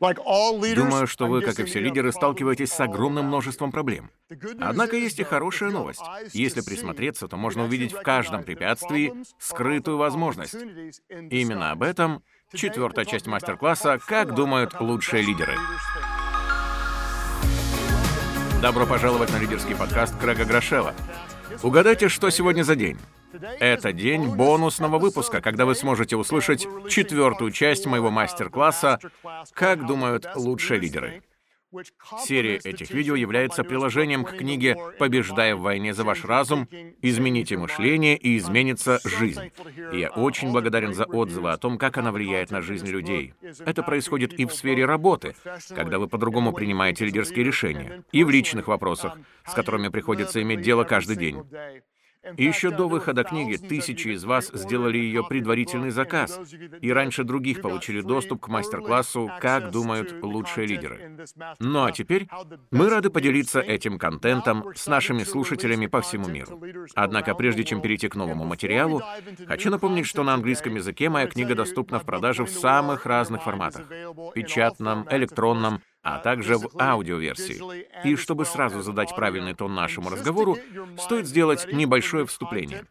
Думаю, что вы, как и все лидеры, сталкиваетесь с огромным множеством проблем. Однако есть и хорошая новость. Если присмотреться, то можно увидеть в каждом препятствии скрытую возможность. Именно об этом четвертая часть мастер-класса «Как думают лучшие лидеры». Добро пожаловать на лидерский подкаст Крэга Грошева. Угадайте, что сегодня за день? Это день бонусного выпуска, когда вы сможете услышать четвертую часть моего мастер-класса «Как думают лучшие лидеры». Серия этих видео является приложением к книге «Побеждая в войне за ваш разум. Измените мышление и изменится жизнь». И я очень благодарен за отзывы о том, как она влияет на жизнь людей. Это происходит и в сфере работы, когда вы по-другому принимаете лидерские решения, и в личных вопросах, с которыми приходится иметь дело каждый день. Еще до выхода книги тысячи из вас сделали ее предварительный заказ, и раньше других получили доступ к мастер-классу «Как думают лучшие лидеры». Ну а теперь мы рады поделиться этим контентом с нашими слушателями по всему миру. Однако прежде чем перейти к новому материалу, хочу напомнить, что на английском языке моя книга доступна в продаже в самых разных форматах — печатном, электронном, а также в аудиоверсии. И чтобы сразу задать правильный тон нашему разговору, стоит сделать небольшое вступление.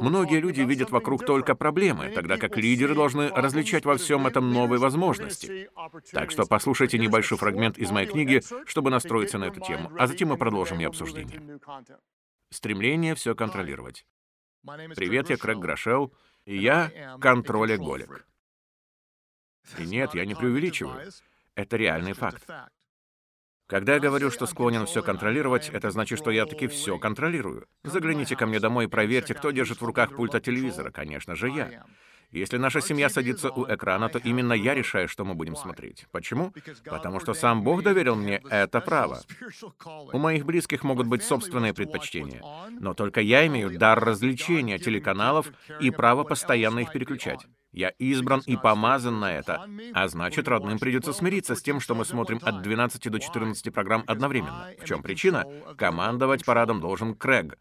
Многие люди видят вокруг только проблемы, тогда как лидеры должны различать во всем этом новые возможности. Так что послушайте небольшой фрагмент из моей книги, чтобы настроиться на эту тему, а затем мы продолжим ее обсуждение. Стремление все контролировать. Привет, я Крэг Грошел, и я контролеголик. И нет, я не преувеличиваю. Это реальный факт. Когда я говорю, что склонен все контролировать, это значит, что я таки все контролирую. Загляните ко мне домой и проверьте, кто держит в руках пульт от телевизора. Конечно же, я. Если наша семья садится у экрана, то именно я решаю, что мы будем смотреть. Почему? Потому что сам Бог доверил мне это право. У моих близких могут быть собственные предпочтения, но только я имею дар развлечения телеканалов и право постоянно их переключать. Я избран и помазан на это. А значит, родным придется смириться с тем, что мы смотрим от 12 до 14 программ одновременно. В чем причина? Командовать парадом должен Крэг.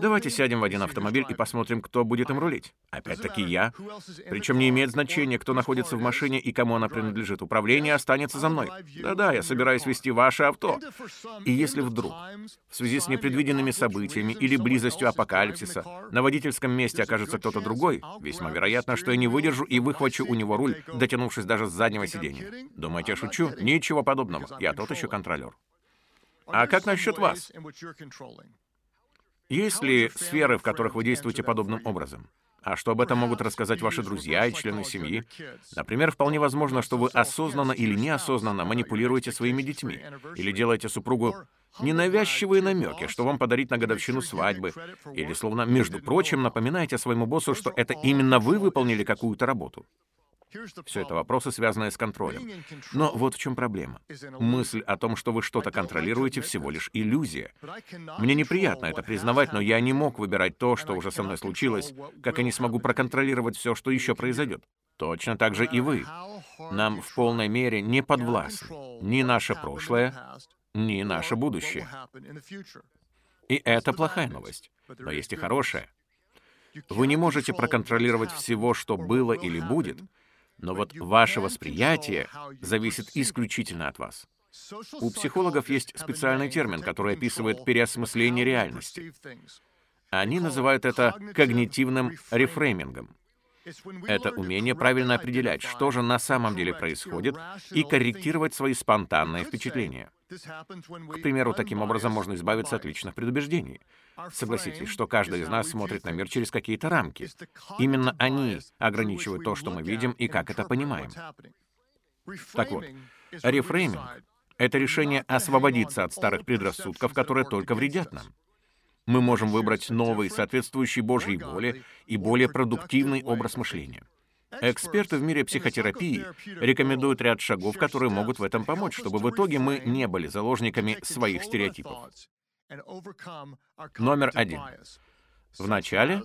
Давайте сядем в один автомобиль и посмотрим, кто будет им рулить. Опять-таки я. Причем не имеет значения, кто находится в машине и кому она принадлежит. Управление останется за мной. Да-да, я собираюсь вести ваше авто. И если вдруг, в связи с непредвиденными событиями или близостью апокалипсиса, на водительском месте окажется кто-то другой, весьма вероятно, что я не выйду выдержу и выхвачу у него руль, дотянувшись даже с заднего сиденья. Думаете, я шучу? Ничего подобного. Я тот еще контролер. А как насчет вас? Есть ли сферы, в которых вы действуете подобным образом? А что об этом могут рассказать ваши друзья и члены семьи? Например, вполне возможно, что вы осознанно или неосознанно манипулируете своими детьми или делаете супругу ненавязчивые намеки, что вам подарить на годовщину свадьбы, или словно, между прочим, напоминаете своему боссу, что это именно вы выполнили какую-то работу. Все это вопросы, связанные с контролем. Но вот в чем проблема. Мысль о том, что вы что-то контролируете, всего лишь иллюзия. Мне неприятно это признавать, но я не мог выбирать то, что уже со мной случилось, как и не смогу проконтролировать все, что еще произойдет. Точно так же и вы. Нам в полной мере не подвластны ни наше прошлое, ни наше будущее. И это плохая новость. Но есть и хорошая. Вы не можете проконтролировать всего, что было или будет, но вот ваше восприятие зависит исключительно от вас. У психологов есть специальный термин, который описывает переосмысление реальности. Они называют это когнитивным рефреймингом. Это умение правильно определять, что же на самом деле происходит, и корректировать свои спонтанные впечатления. К примеру, таким образом можно избавиться от личных предубеждений. Согласитесь, что каждый из нас смотрит на мир через какие-то рамки. Именно они ограничивают то, что мы видим и как это понимаем. Так вот, рефрейминг — это решение освободиться от старых предрассудков, которые только вредят нам мы можем выбрать новый, соответствующий Божьей воле и более продуктивный образ мышления. Эксперты в мире психотерапии рекомендуют ряд шагов, которые могут в этом помочь, чтобы в итоге мы не были заложниками своих стереотипов. Номер один. Вначале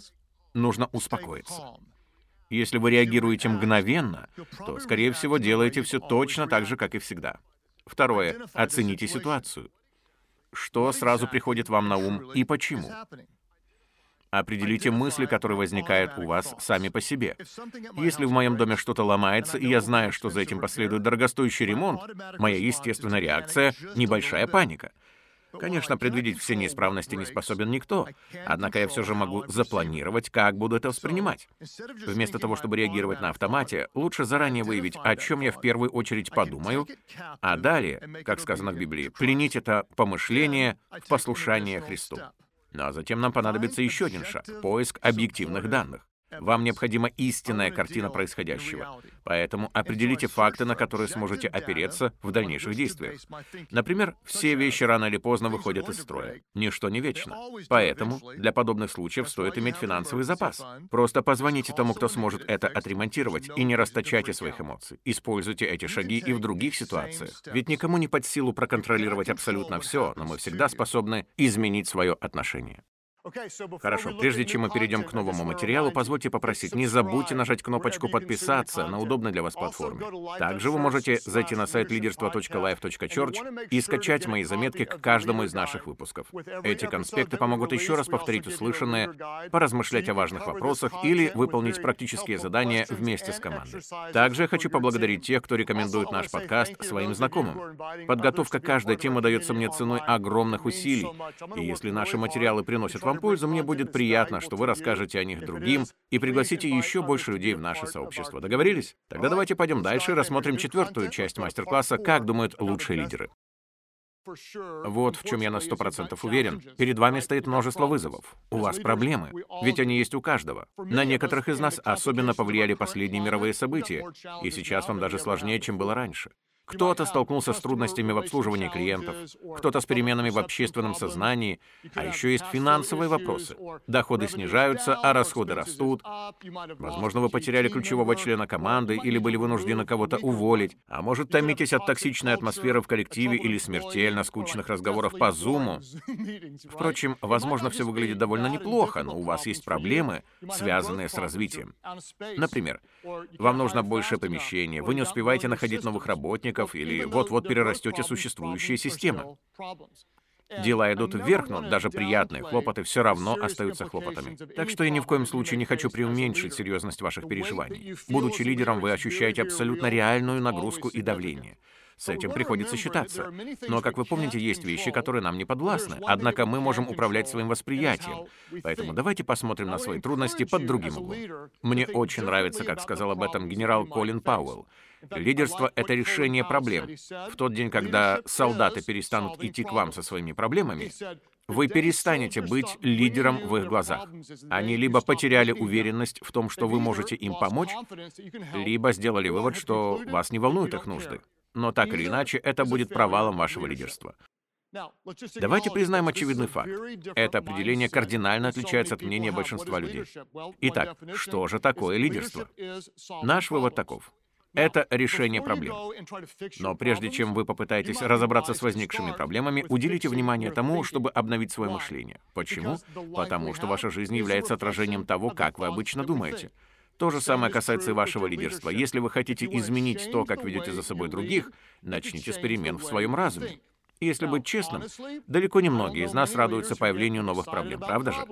нужно успокоиться. Если вы реагируете мгновенно, то, скорее всего, делаете все точно так же, как и всегда. Второе. Оцените ситуацию. Что сразу приходит вам на ум и почему? Определите мысли, которые возникают у вас сами по себе. Если в моем доме что-то ломается, и я знаю, что за этим последует дорогостоящий ремонт, моя естественная реакция — небольшая паника — Конечно, предвидеть все неисправности не способен никто, однако я все же могу запланировать, как буду это воспринимать. Вместо того, чтобы реагировать на автомате, лучше заранее выявить, о чем я в первую очередь подумаю, а далее, как сказано в Библии, пленить это помышление в послушание Христу. А затем нам понадобится еще один шаг — поиск объективных данных. Вам необходима истинная картина происходящего. Поэтому определите факты, на которые сможете опереться в дальнейших действиях. Например, все вещи рано или поздно выходят из строя. Ничто не вечно. Поэтому для подобных случаев стоит иметь финансовый запас. Просто позвоните тому, кто сможет это отремонтировать, и не расточайте своих эмоций. Используйте эти шаги и в других ситуациях. Ведь никому не под силу проконтролировать абсолютно все, но мы всегда способны изменить свое отношение. Хорошо, прежде чем мы перейдем к новому материалу, позвольте попросить, не забудьте нажать кнопочку «Подписаться» на удобной для вас платформе. Также вы можете зайти на сайт leaderство.life.church и скачать мои заметки к каждому из наших выпусков. Эти конспекты помогут еще раз повторить услышанное, поразмышлять о важных вопросах или выполнить практические задания вместе с командой. Также я хочу поблагодарить тех, кто рекомендует наш подкаст своим знакомым. Подготовка каждой темы дается мне ценой огромных усилий, и если наши материалы приносят вам пользу, мне будет приятно, что вы расскажете о них другим и пригласите еще больше людей в наше сообщество. Договорились? Тогда давайте пойдем дальше и рассмотрим четвертую часть мастер-класса «Как думают лучшие лидеры». Вот в чем я на сто процентов уверен. Перед вами стоит множество вызовов. У вас проблемы, ведь они есть у каждого. На некоторых из нас особенно повлияли последние мировые события, и сейчас вам даже сложнее, чем было раньше. Кто-то столкнулся с трудностями в обслуживании клиентов, кто-то с переменами в общественном сознании, а еще есть финансовые вопросы. Доходы снижаются, а расходы растут. Возможно, вы потеряли ключевого члена команды или были вынуждены кого-то уволить, а может, томитесь от токсичной атмосферы в коллективе или смертельно скучных разговоров по Зуму. Впрочем, возможно, все выглядит довольно неплохо, но у вас есть проблемы, связанные с развитием. Например, вам нужно большее помещение, вы не успеваете находить новых работников, сотрудников или вот-вот перерастете существующие системы. Дела идут вверх, но даже приятные хлопоты все равно остаются хлопотами. Так что я ни в коем случае не хочу преуменьшить серьезность ваших переживаний. Будучи лидером, вы ощущаете абсолютно реальную нагрузку и давление. С этим приходится считаться. Но, как вы помните, есть вещи, которые нам не подвластны. Однако мы можем управлять своим восприятием. Поэтому давайте посмотрим на свои трудности под другим углом. Мне очень нравится, как сказал об этом генерал Колин Пауэлл. Лидерство — это решение проблем. В тот день, когда солдаты перестанут идти к вам со своими проблемами, вы перестанете быть лидером в их глазах. Они либо потеряли уверенность в том, что вы можете им помочь, либо сделали вывод, что вас не волнуют их нужды. Но так или иначе, это будет провалом вашего лидерства. Давайте признаем очевидный факт. Это определение кардинально отличается от мнения большинства людей. Итак, что же такое лидерство? Наш вывод таков. Это решение проблем. Но прежде чем вы попытаетесь разобраться с возникшими проблемами, уделите внимание тому, чтобы обновить свое мышление. Почему? Потому что ваша жизнь является отражением того, как вы обычно думаете. То же самое касается и вашего лидерства. Если вы хотите изменить то, как ведете за собой других, начните с перемен в своем разуме. Если быть честным, далеко не многие из нас радуются появлению новых проблем, правда же?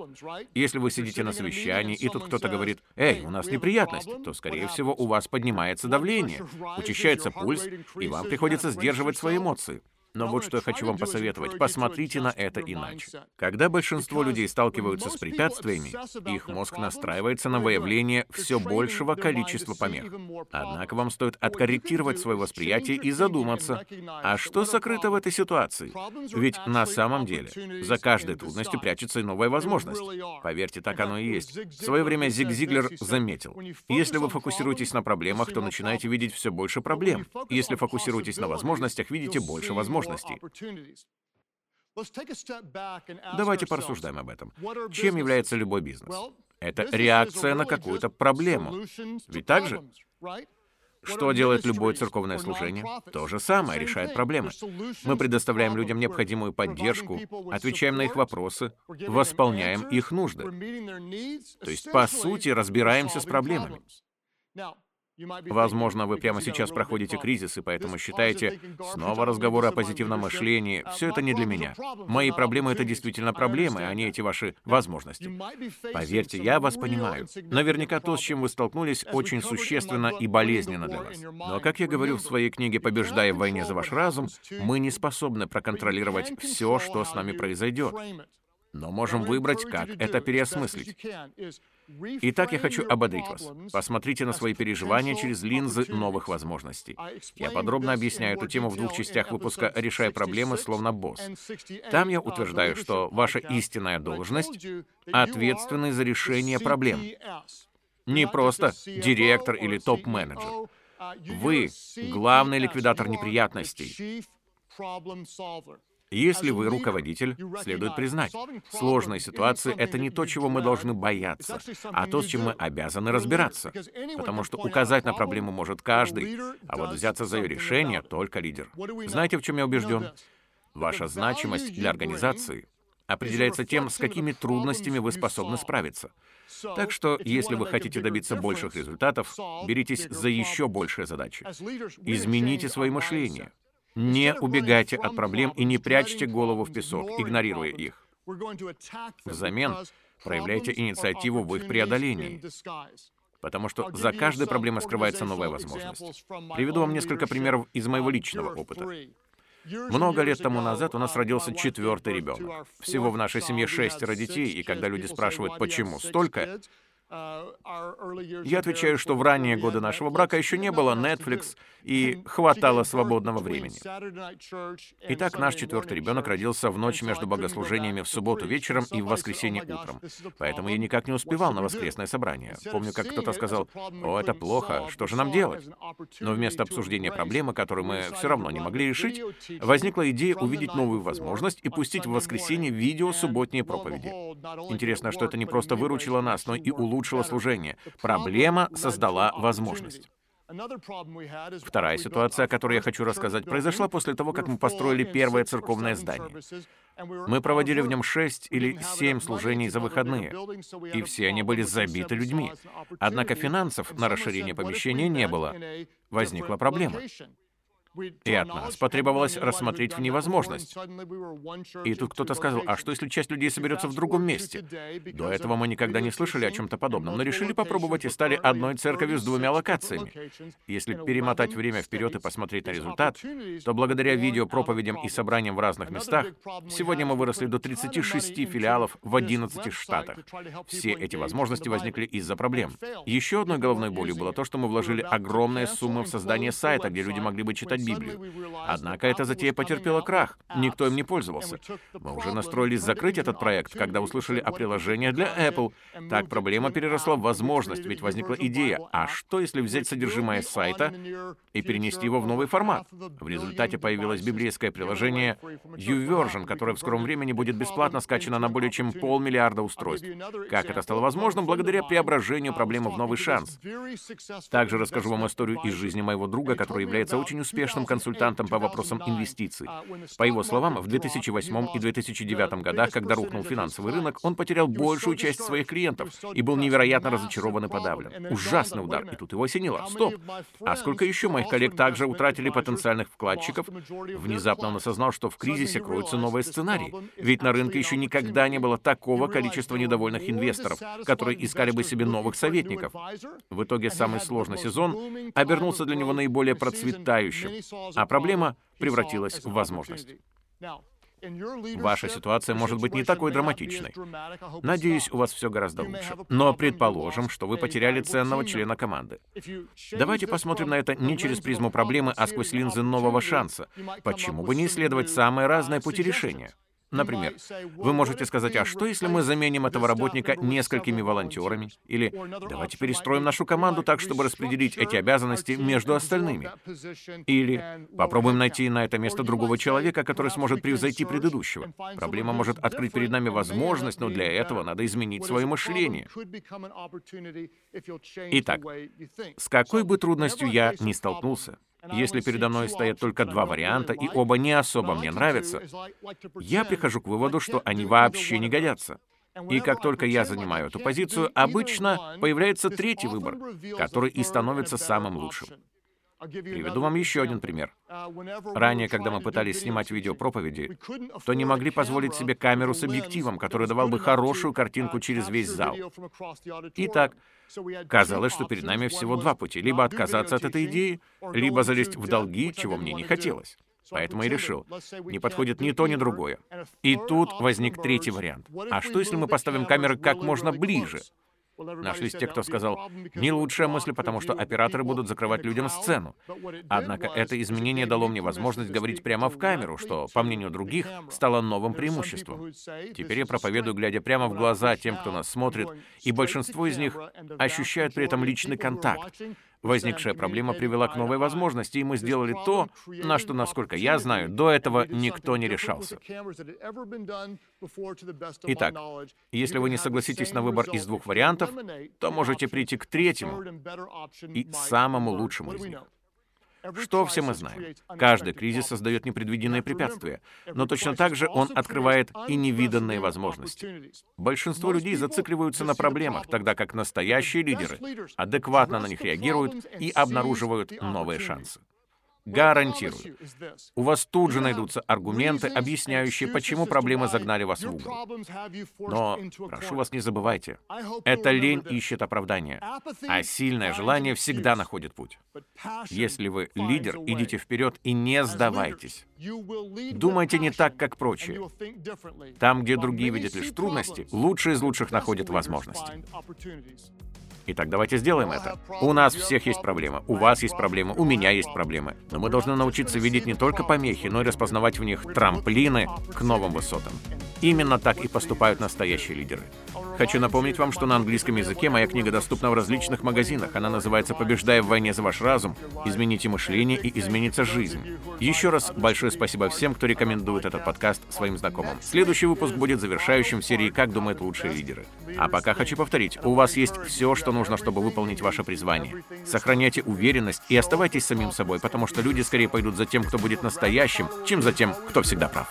Если вы сидите на совещании, и тут кто-то говорит, «Эй, у нас неприятность», то, скорее всего, у вас поднимается давление, учащается пульс, и вам приходится сдерживать свои эмоции. Но вот что я хочу вам посоветовать. Посмотрите на это иначе. Когда большинство людей сталкиваются с препятствиями, их мозг настраивается на выявление все большего количества помех. Однако вам стоит откорректировать свое восприятие и задуматься, а что сокрыто в этой ситуации? Ведь на самом деле за каждой трудностью прячется и новая возможность. Поверьте, так оно и есть. В свое время Зиг Зиглер заметил, если вы фокусируетесь на проблемах, то начинаете видеть все больше проблем. Если фокусируетесь на возможностях, видите больше возможностей возможностей. Давайте порассуждаем об этом. Чем является любой бизнес? Это реакция на какую-то проблему. Ведь так же? Что делает любое церковное служение? То же самое, решает проблемы. Мы предоставляем людям необходимую поддержку, отвечаем на их вопросы, восполняем их нужды. То есть, по сути, разбираемся с проблемами. Возможно, вы прямо сейчас проходите кризис, и поэтому считаете, снова разговоры о позитивном мышлении, все это не для меня. Мои проблемы — это действительно проблемы, а не эти ваши возможности. Поверьте, я вас понимаю. Наверняка то, с чем вы столкнулись, очень существенно и болезненно для вас. Но, как я говорю в своей книге «Побеждая в войне за ваш разум», мы не способны проконтролировать все, что с нами произойдет но можем выбрать, как это переосмыслить. Итак, я хочу ободрить вас. Посмотрите на свои переживания через линзы новых возможностей. Я подробно объясняю эту тему в двух частях выпуска «Решая проблемы словно босс». Там я утверждаю, что ваша истинная должность — ответственный за решение проблем. Не просто директор или топ-менеджер. Вы — главный ликвидатор неприятностей. Если вы руководитель, следует признать, сложные ситуации — это не то, чего мы должны бояться, а то, с чем мы обязаны разбираться. Потому что указать на проблему может каждый, а вот взяться за ее решение — только лидер. Знаете, в чем я убежден? Ваша значимость для организации определяется тем, с какими трудностями вы способны справиться. Так что, если вы хотите добиться больших результатов, беритесь за еще большие задачи. Измените свое мышление. Не убегайте от проблем и не прячьте голову в песок, игнорируя их. Взамен проявляйте инициативу в их преодолении. Потому что за каждой проблемой скрывается новая возможность. Приведу вам несколько примеров из моего личного опыта. Много лет тому назад у нас родился четвертый ребенок. Всего в нашей семье шестеро детей, и когда люди спрашивают, почему столько, я отвечаю, что в ранние годы нашего брака еще не было Netflix и хватало свободного времени. Итак, наш четвертый ребенок родился в ночь между богослужениями в субботу вечером и в воскресенье утром. Поэтому я никак не успевал на воскресное собрание. Помню, как кто-то сказал, «О, это плохо, что же нам делать?» Но вместо обсуждения проблемы, которую мы все равно не могли решить, возникла идея увидеть новую возможность и пустить в воскресенье видео субботние проповеди. Интересно, что это не просто выручило нас, но и улучшило служение. Проблема создала возможность. Вторая ситуация, о которой я хочу рассказать, произошла после того, как мы построили первое церковное здание. Мы проводили в нем шесть или семь служений за выходные, и все они были забиты людьми. Однако финансов на расширение помещения не было. Возникла проблема. И от нас потребовалось рассмотреть в невозможность. И тут кто-то сказал, а что если часть людей соберется в другом месте? До этого мы никогда не слышали о чем-то подобном, но решили попробовать и стали одной церковью с двумя локациями. Если перемотать время вперед и посмотреть на результат, то благодаря видеопроповедям и собраниям в разных местах, сегодня мы выросли до 36 филиалов в 11 штатах. Все эти возможности возникли из-за проблем. Еще одной головной болью было то, что мы вложили огромные суммы в создание сайта, где люди могли бы читать Библию. Однако эта затея потерпела крах, никто им не пользовался. Мы уже настроились закрыть этот проект, когда услышали о приложении для Apple. Так проблема переросла в возможность, ведь возникла идея, а что если взять содержимое сайта и перенести его в новый формат? В результате появилось библейское приложение YouVersion, которое в скором времени будет бесплатно скачано на более чем полмиллиарда устройств. Как это стало возможным? Благодаря преображению проблемы в новый шанс. Также расскажу вам историю из жизни моего друга, который является очень успешным успешным консультантом по вопросам инвестиций. По его словам, в 2008 и 2009 годах, когда рухнул финансовый рынок, он потерял большую часть своих клиентов и был невероятно разочарован и подавлен. Ужасный удар, и тут его осенило. Стоп! А сколько еще моих коллег также утратили потенциальных вкладчиков? Внезапно он осознал, что в кризисе кроются новые сценарии. Ведь на рынке еще никогда не было такого количества недовольных инвесторов, которые искали бы себе новых советников. В итоге самый сложный сезон обернулся для него наиболее процветающим а проблема превратилась в возможность. Ваша ситуация может быть не такой драматичной. Надеюсь, у вас все гораздо лучше. Но предположим, что вы потеряли ценного члена команды. Давайте посмотрим на это не через призму проблемы, а сквозь линзы нового шанса. Почему бы не исследовать самые разные пути решения? Например, вы можете сказать, а что если мы заменим этого работника несколькими волонтерами? Или давайте перестроим нашу команду так, чтобы распределить эти обязанности между остальными. Или попробуем найти на это место другого человека, который сможет превзойти предыдущего. Проблема может открыть перед нами возможность, но для этого надо изменить свое мышление. Итак, с какой бы трудностью я ни столкнулся, если передо мной стоят только два варианта, и оба не особо мне нравятся, я прихожу к выводу, что они вообще не годятся. И как только я занимаю эту позицию, обычно появляется третий выбор, который и становится самым лучшим. Приведу вам еще один пример. Ранее, когда мы пытались снимать видео проповеди, то не могли позволить себе камеру с объективом, который давал бы хорошую картинку через весь зал. Итак, казалось, что перед нами всего два пути. Либо отказаться от этой идеи, либо залезть в долги, чего мне не хотелось. Поэтому я решил, не подходит ни то, ни другое. И тут возник третий вариант. А что, если мы поставим камеры как можно ближе? Нашлись те, кто сказал, не лучшая мысль, потому что операторы будут закрывать людям сцену. Однако это изменение дало мне возможность говорить прямо в камеру, что, по мнению других, стало новым преимуществом. Теперь я проповедую, глядя прямо в глаза тем, кто нас смотрит, и большинство из них ощущают при этом личный контакт, Возникшая проблема привела к новой возможности, и мы сделали то, на что, насколько я знаю, до этого никто не решался. Итак, если вы не согласитесь на выбор из двух вариантов, то можете прийти к третьему и самому лучшему из них. Что все мы знаем? Каждый кризис создает непредвиденные препятствия, но точно так же он открывает и невиданные возможности. Большинство людей зацикливаются на проблемах, тогда как настоящие лидеры адекватно на них реагируют и обнаруживают новые шансы. Гарантирую. У вас тут же найдутся аргументы, объясняющие, почему проблемы загнали вас в угол. Но прошу вас, не забывайте, эта лень ищет оправдания, а сильное желание всегда находит путь. Если вы лидер, идите вперед и не сдавайтесь. Думайте не так, как прочие. Там, где другие видят лишь трудности, лучшие из лучших находят возможности. Итак, давайте сделаем это. У нас всех есть проблемы, у вас есть проблемы, у меня есть проблемы. Но мы должны научиться видеть не только помехи, но и распознавать в них трамплины к новым высотам. Именно так и поступают настоящие лидеры. Хочу напомнить вам, что на английском языке моя книга доступна в различных магазинах. Она называется «Побеждая в войне за ваш разум. Измените мышление и изменится жизнь». Еще раз большое спасибо всем, кто рекомендует этот подкаст своим знакомым. Следующий выпуск будет завершающим в серии «Как думают лучшие лидеры». А пока хочу повторить, у вас есть все, что нужно, чтобы выполнить ваше призвание. Сохраняйте уверенность и оставайтесь самим собой, потому что люди скорее пойдут за тем, кто будет настоящим, чем за тем, кто всегда прав.